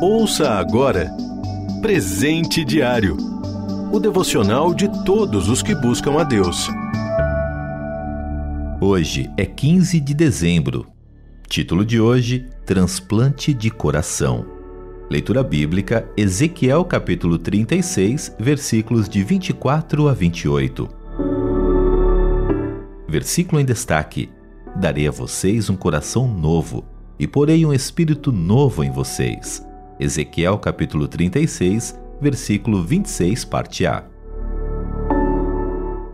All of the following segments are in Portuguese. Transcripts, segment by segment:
Ouça agora Presente Diário o devocional de todos os que buscam a Deus. Hoje é 15 de dezembro. Título de hoje: Transplante de Coração. Leitura bíblica: Ezequiel capítulo 36, versículos de 24 a 28. Versículo em destaque: Darei a vocês um coração novo e porei um espírito novo em vocês. Ezequiel capítulo 36, versículo 26, parte A.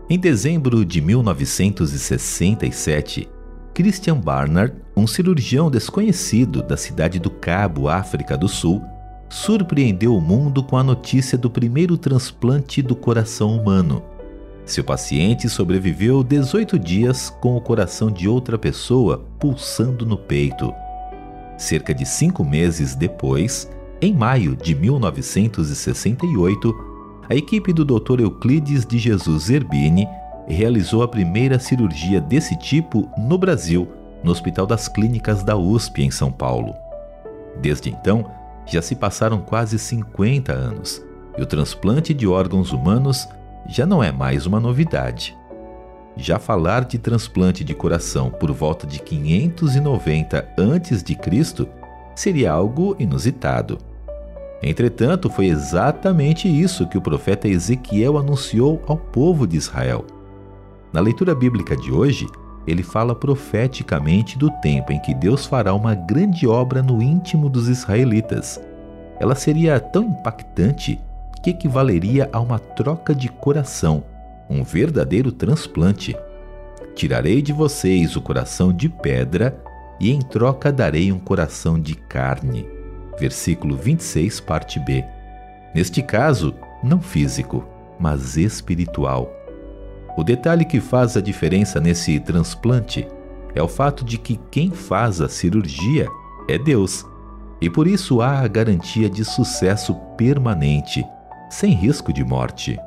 Em dezembro de 1967, Christian Barnard, um cirurgião desconhecido da cidade do Cabo, África do Sul, surpreendeu o mundo com a notícia do primeiro transplante do coração humano. Seu paciente sobreviveu 18 dias com o coração de outra pessoa pulsando no peito. Cerca de cinco meses depois, em maio de 1968, a equipe do Dr. Euclides de Jesus Zerbini realizou a primeira cirurgia desse tipo no Brasil, no Hospital das Clínicas da USP, em São Paulo. Desde então, já se passaram quase 50 anos e o transplante de órgãos humanos já não é mais uma novidade. Já falar de transplante de coração por volta de 590 a.C. seria algo inusitado. Entretanto, foi exatamente isso que o profeta Ezequiel anunciou ao povo de Israel. Na leitura bíblica de hoje, ele fala profeticamente do tempo em que Deus fará uma grande obra no íntimo dos israelitas. Ela seria tão impactante que equivaleria a uma troca de coração, um verdadeiro transplante. Tirarei de vocês o coração de pedra e em troca darei um coração de carne versículo 26, parte B. Neste caso, não físico, mas espiritual. O detalhe que faz a diferença nesse transplante é o fato de que quem faz a cirurgia é Deus, e por isso há a garantia de sucesso permanente, sem risco de morte.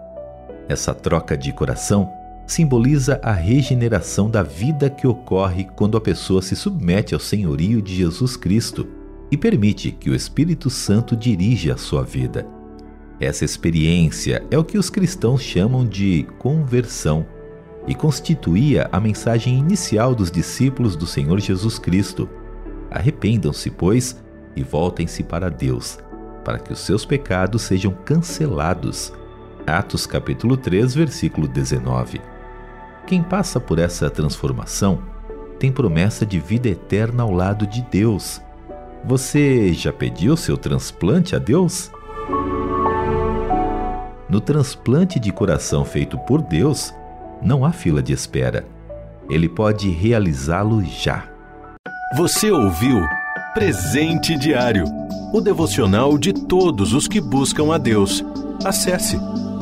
Essa troca de coração simboliza a regeneração da vida que ocorre quando a pessoa se submete ao senhorio de Jesus Cristo e permite que o Espírito Santo dirija a sua vida. Essa experiência é o que os cristãos chamam de conversão e constituía a mensagem inicial dos discípulos do Senhor Jesus Cristo. Arrependam-se, pois, e voltem-se para Deus, para que os seus pecados sejam cancelados. Atos capítulo 3, versículo 19. Quem passa por essa transformação tem promessa de vida eterna ao lado de Deus você já pediu seu transplante a Deus? No transplante de coração feito por Deus, não há fila de espera. Ele pode realizá-lo já. Você ouviu Presente Diário o devocional de todos os que buscam a Deus. Acesse